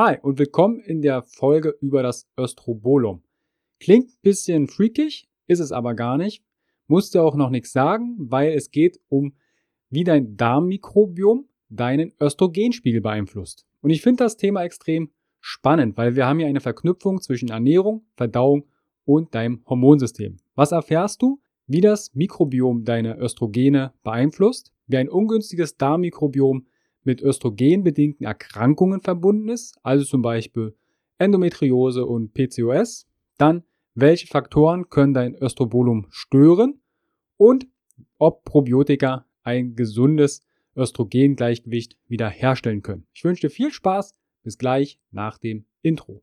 Hi und willkommen in der Folge über das Östrobolum. Klingt ein bisschen freakig, ist es aber gar nicht. Musste auch noch nichts sagen, weil es geht um, wie dein Darmmikrobiom deinen Östrogenspiegel beeinflusst. Und ich finde das Thema extrem spannend, weil wir haben hier eine Verknüpfung zwischen Ernährung, Verdauung und deinem Hormonsystem. Was erfährst du? Wie das Mikrobiom deine Östrogene beeinflusst, wie ein ungünstiges Darmmikrobiom mit östrogenbedingten Erkrankungen verbunden ist, also zum Beispiel Endometriose und PCOS, dann welche Faktoren können dein Östrobolum stören und ob Probiotika ein gesundes Östrogengleichgewicht wiederherstellen können. Ich wünsche dir viel Spaß, bis gleich nach dem Intro.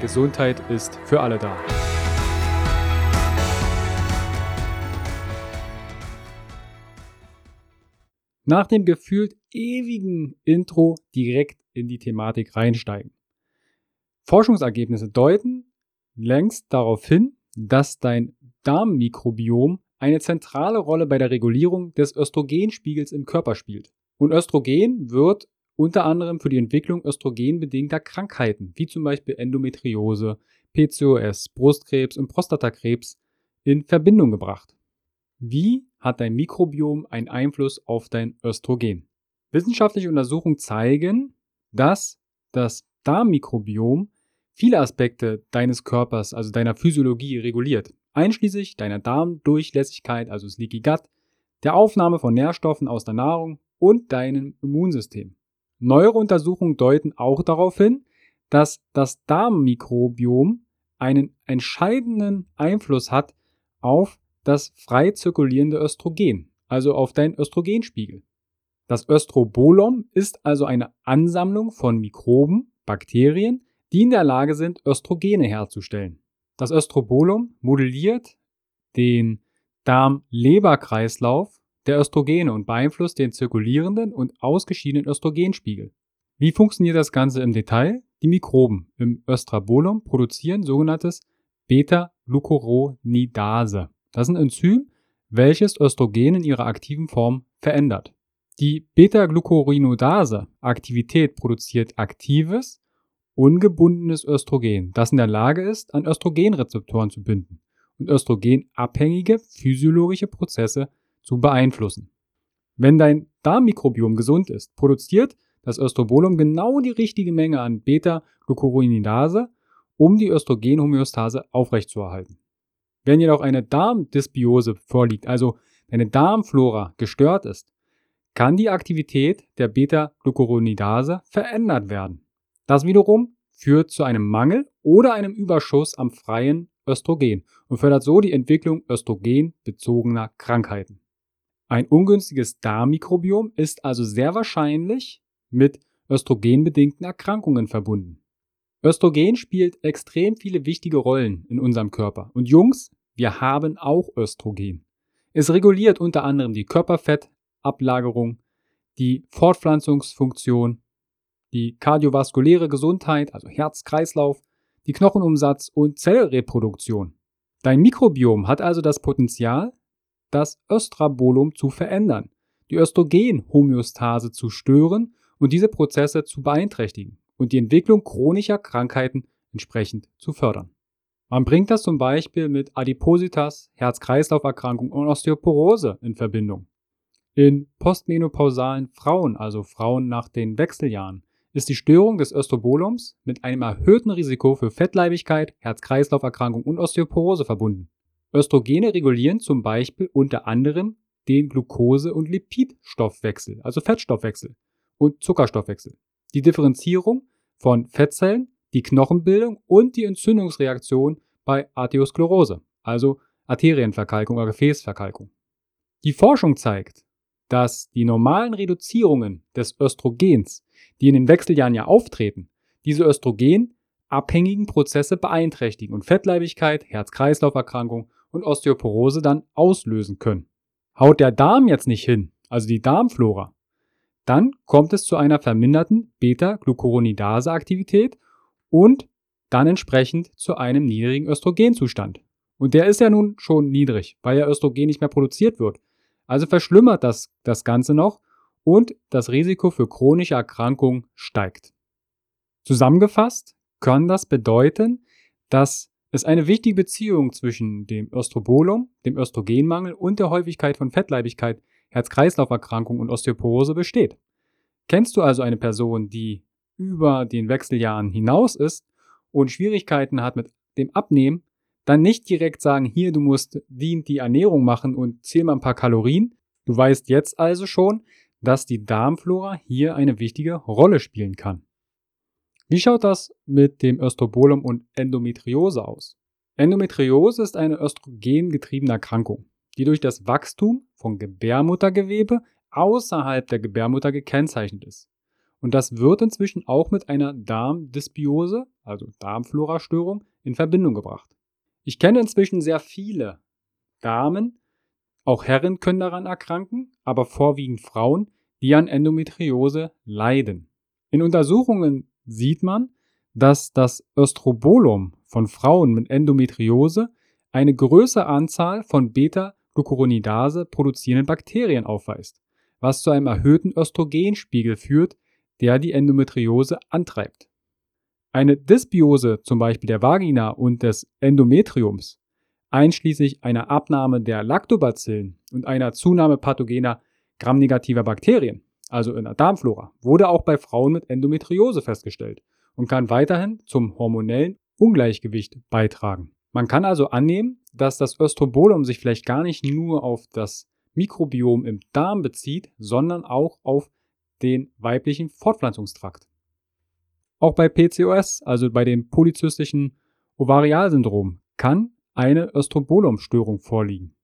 Gesundheit ist für alle da. Nach dem gefühlt ewigen Intro direkt in die Thematik reinsteigen. Forschungsergebnisse deuten längst darauf hin, dass dein Darmmikrobiom eine zentrale Rolle bei der Regulierung des Östrogenspiegels im Körper spielt. Und Östrogen wird unter anderem für die Entwicklung östrogenbedingter Krankheiten, wie zum Beispiel Endometriose, PCOS, Brustkrebs und Prostatakrebs, in Verbindung gebracht. Wie hat dein Mikrobiom einen Einfluss auf dein Östrogen? Wissenschaftliche Untersuchungen zeigen, dass das Darmmikrobiom viele Aspekte deines Körpers, also deiner Physiologie, reguliert, einschließlich deiner Darmdurchlässigkeit, also das Leaky Gut, der Aufnahme von Nährstoffen aus der Nahrung und deinem Immunsystem. Neuere Untersuchungen deuten auch darauf hin, dass das Darmmikrobiom einen entscheidenden Einfluss hat auf das frei zirkulierende Östrogen, also auf deinen Östrogenspiegel. Das Östrobolom ist also eine Ansammlung von Mikroben, Bakterien, die in der Lage sind, Östrogene herzustellen. Das Östrobolom modelliert den Darm-Leber-Kreislauf der Östrogene und beeinflusst den zirkulierenden und ausgeschiedenen Östrogenspiegel. Wie funktioniert das Ganze im Detail? Die Mikroben im Östrabolum produzieren sogenanntes Beta-Glucuronidase. Das ist ein Enzym, welches Östrogen in ihrer aktiven Form verändert. Die Beta-Glucuronidase-Aktivität produziert aktives, ungebundenes Östrogen, das in der Lage ist, an Östrogenrezeptoren zu binden und östrogenabhängige physiologische Prozesse zu beeinflussen. Wenn dein Darmmikrobiom gesund ist, produziert das Östrobolum genau die richtige Menge an Beta-Glucuronidase, um die Östrogenhomöostase aufrechtzuerhalten. Wenn jedoch eine Darmdysbiose vorliegt, also deine Darmflora gestört ist, kann die Aktivität der Beta-Glucuronidase verändert werden. Das wiederum führt zu einem Mangel oder einem Überschuss am freien Östrogen und fördert so die Entwicklung östrogenbezogener Krankheiten. Ein ungünstiges Darmmikrobiom ist also sehr wahrscheinlich mit östrogenbedingten Erkrankungen verbunden. Östrogen spielt extrem viele wichtige Rollen in unserem Körper. Und Jungs, wir haben auch Östrogen. Es reguliert unter anderem die Körperfettablagerung, die Fortpflanzungsfunktion, die kardiovaskuläre Gesundheit, also Herz-Kreislauf, die Knochenumsatz und Zellreproduktion. Dein Mikrobiom hat also das Potenzial, das Östrabolum zu verändern, die Östrogenhomöostase zu stören und diese Prozesse zu beeinträchtigen und die Entwicklung chronischer Krankheiten entsprechend zu fördern. Man bringt das zum Beispiel mit Adipositas, Herz-Kreislauf-Erkrankung und Osteoporose in Verbindung. In postmenopausalen Frauen, also Frauen nach den Wechseljahren, ist die Störung des Östrobolums mit einem erhöhten Risiko für Fettleibigkeit, Herz-Kreislauf-Erkrankung und Osteoporose verbunden. Östrogene regulieren zum Beispiel unter anderem den Glucose- und Lipidstoffwechsel, also Fettstoffwechsel und Zuckerstoffwechsel. die Differenzierung von Fettzellen, die Knochenbildung und die Entzündungsreaktion bei Arteriosklerose, also Arterienverkalkung oder Gefäßverkalkung. Die Forschung zeigt, dass die normalen Reduzierungen des Östrogens, die in den Wechseljahren ja auftreten, diese östrogenabhängigen Prozesse beeinträchtigen und Fettleibigkeit, Herz-Kreislauf-Erkrankung und Osteoporose dann auslösen können. Haut der Darm jetzt nicht hin, also die Darmflora, dann kommt es zu einer verminderten Beta-Glucuronidase-Aktivität und dann entsprechend zu einem niedrigen Östrogenzustand. Und der ist ja nun schon niedrig, weil ja Östrogen nicht mehr produziert wird. Also verschlimmert das das Ganze noch und das Risiko für chronische Erkrankungen steigt. Zusammengefasst kann das bedeuten, dass es eine wichtige Beziehung zwischen dem Östrobolum, dem Östrogenmangel und der Häufigkeit von Fettleibigkeit, Herz-Kreislauf-Erkrankung und Osteoporose besteht. Kennst du also eine Person, die über den Wechseljahren hinaus ist und Schwierigkeiten hat mit dem Abnehmen, dann nicht direkt sagen, hier, du musst die, die Ernährung machen und zähl mal ein paar Kalorien. Du weißt jetzt also schon, dass die Darmflora hier eine wichtige Rolle spielen kann. Wie schaut das mit dem Östrobolum und Endometriose aus? Endometriose ist eine östrogengetriebene Erkrankung, die durch das Wachstum von Gebärmuttergewebe außerhalb der Gebärmutter gekennzeichnet ist. Und das wird inzwischen auch mit einer Darmdysbiose, also Darmflorastörung, in Verbindung gebracht. Ich kenne inzwischen sehr viele Damen, auch Herren können daran erkranken, aber vorwiegend Frauen, die an Endometriose leiden. In Untersuchungen sieht man, dass das Östrobolum von Frauen mit Endometriose eine größere Anzahl von Beta-Glucuronidase produzierenden Bakterien aufweist, was zu einem erhöhten Östrogenspiegel führt, der die Endometriose antreibt. Eine Dysbiose zum Beispiel der Vagina und des Endometriums, einschließlich einer Abnahme der Lactobacillen und einer Zunahme pathogener gramnegativer Bakterien, also in der Darmflora, wurde auch bei Frauen mit Endometriose festgestellt und kann weiterhin zum hormonellen Ungleichgewicht beitragen. Man kann also annehmen, dass das Östrobolum sich vielleicht gar nicht nur auf das Mikrobiom im Darm bezieht, sondern auch auf den weiblichen Fortpflanzungstrakt. Auch bei PCOS, also bei dem polyzystischen Ovarialsyndrom, kann eine Östrobolumstörung vorliegen.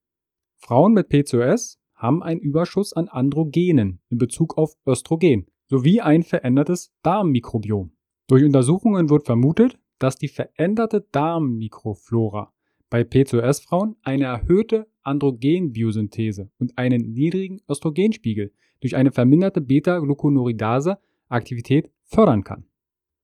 Frauen mit PCOS haben einen Überschuss an Androgenen in Bezug auf Östrogen sowie ein verändertes Darmmikrobiom. Durch Untersuchungen wird vermutet, dass die veränderte Darmmikroflora bei PCOS-Frauen eine erhöhte Androgenbiosynthese und einen niedrigen Östrogenspiegel durch eine verminderte Beta-Glucuronidase-Aktivität fördern kann.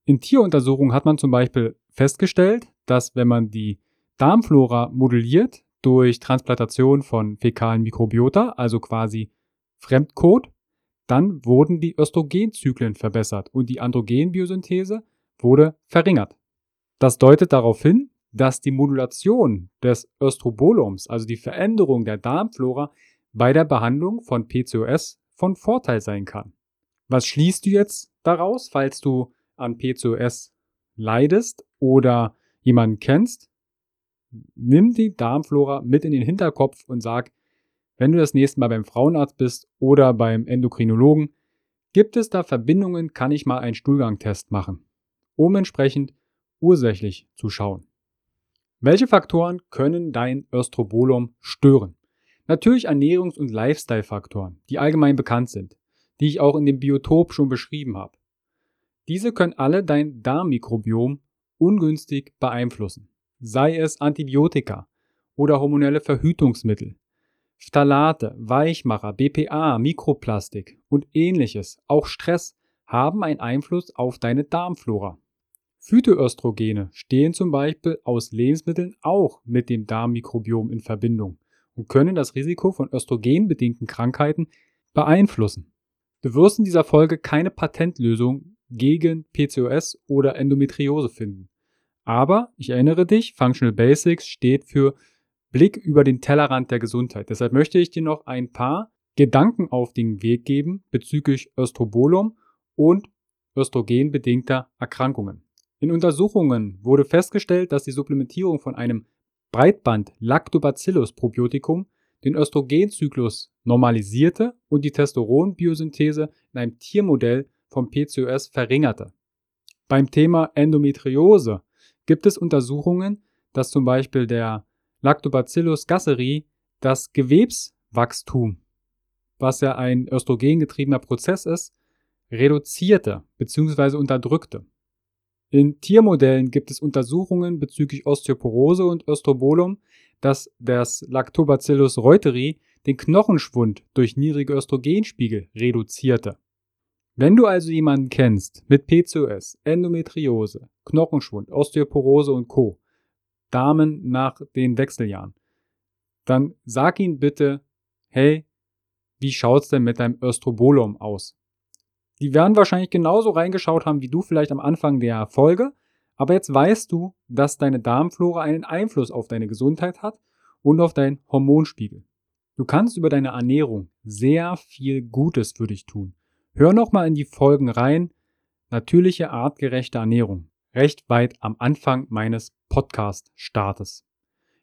In Tieruntersuchungen hat man zum Beispiel festgestellt, dass wenn man die Darmflora modelliert durch Transplantation von fäkalen Mikrobiota, also quasi Fremdkot, dann wurden die Östrogenzyklen verbessert und die Androgenbiosynthese wurde verringert. Das deutet darauf hin, dass die Modulation des Östrobolums, also die Veränderung der Darmflora, bei der Behandlung von PCOS von Vorteil sein kann. Was schließt du jetzt daraus, falls du an PCOS leidest oder jemanden kennst? Nimm die Darmflora mit in den Hinterkopf und sag, wenn du das nächste Mal beim Frauenarzt bist oder beim Endokrinologen, gibt es da Verbindungen, kann ich mal einen Stuhlgangtest machen, um entsprechend ursächlich zu schauen. Welche Faktoren können dein Östrobolum stören? Natürlich Ernährungs- und Lifestyle-Faktoren, die allgemein bekannt sind, die ich auch in dem Biotop schon beschrieben habe. Diese können alle dein Darmmikrobiom ungünstig beeinflussen, sei es Antibiotika oder hormonelle Verhütungsmittel, Phthalate, Weichmacher, BPA, Mikroplastik und ähnliches, auch Stress, haben einen Einfluss auf deine Darmflora. Phytoöstrogene stehen zum Beispiel aus Lebensmitteln auch mit dem Darmmikrobiom in Verbindung und können das Risiko von östrogenbedingten Krankheiten beeinflussen. Du wirst in dieser Folge keine Patentlösung gegen PCOS oder Endometriose finden. Aber ich erinnere dich, Functional Basics steht für Blick über den Tellerrand der Gesundheit. Deshalb möchte ich dir noch ein paar Gedanken auf den Weg geben bezüglich Östrobolum und östrogenbedingter Erkrankungen. In Untersuchungen wurde festgestellt, dass die Supplementierung von einem Breitband Lactobacillus Probiotikum den Östrogenzyklus normalisierte und die Testosteronbiosynthese in einem Tiermodell vom PCOS verringerte. Beim Thema Endometriose gibt es Untersuchungen, dass zum Beispiel der Lactobacillus gasseri das Gewebswachstum, was ja ein östrogengetriebener Prozess ist, reduzierte bzw. unterdrückte. In Tiermodellen gibt es Untersuchungen bezüglich Osteoporose und Östrobolum, dass das Lactobacillus reuteri den Knochenschwund durch niedrige Östrogenspiegel reduzierte. Wenn du also jemanden kennst mit PCOS, Endometriose, Knochenschwund, Osteoporose und Co., Damen nach den Wechseljahren, dann sag ihnen bitte, hey, wie schaut's denn mit deinem Östrobolum aus? Die werden wahrscheinlich genauso reingeschaut haben wie du vielleicht am Anfang der Folge, aber jetzt weißt du, dass deine Darmflora einen Einfluss auf deine Gesundheit hat und auf deinen Hormonspiegel. Du kannst über deine Ernährung sehr viel Gutes für dich tun. Hör nochmal in die Folgen rein. Natürliche, artgerechte Ernährung. Recht weit am Anfang meines Podcast-Startes.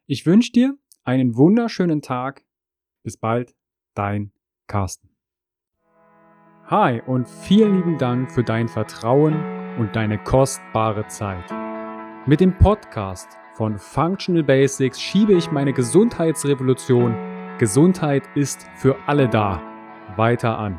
Ich wünsche dir einen wunderschönen Tag. Bis bald, dein Carsten. Hi und vielen lieben Dank für dein Vertrauen und deine kostbare Zeit. Mit dem Podcast von Functional Basics schiebe ich meine Gesundheitsrevolution Gesundheit ist für alle da weiter an.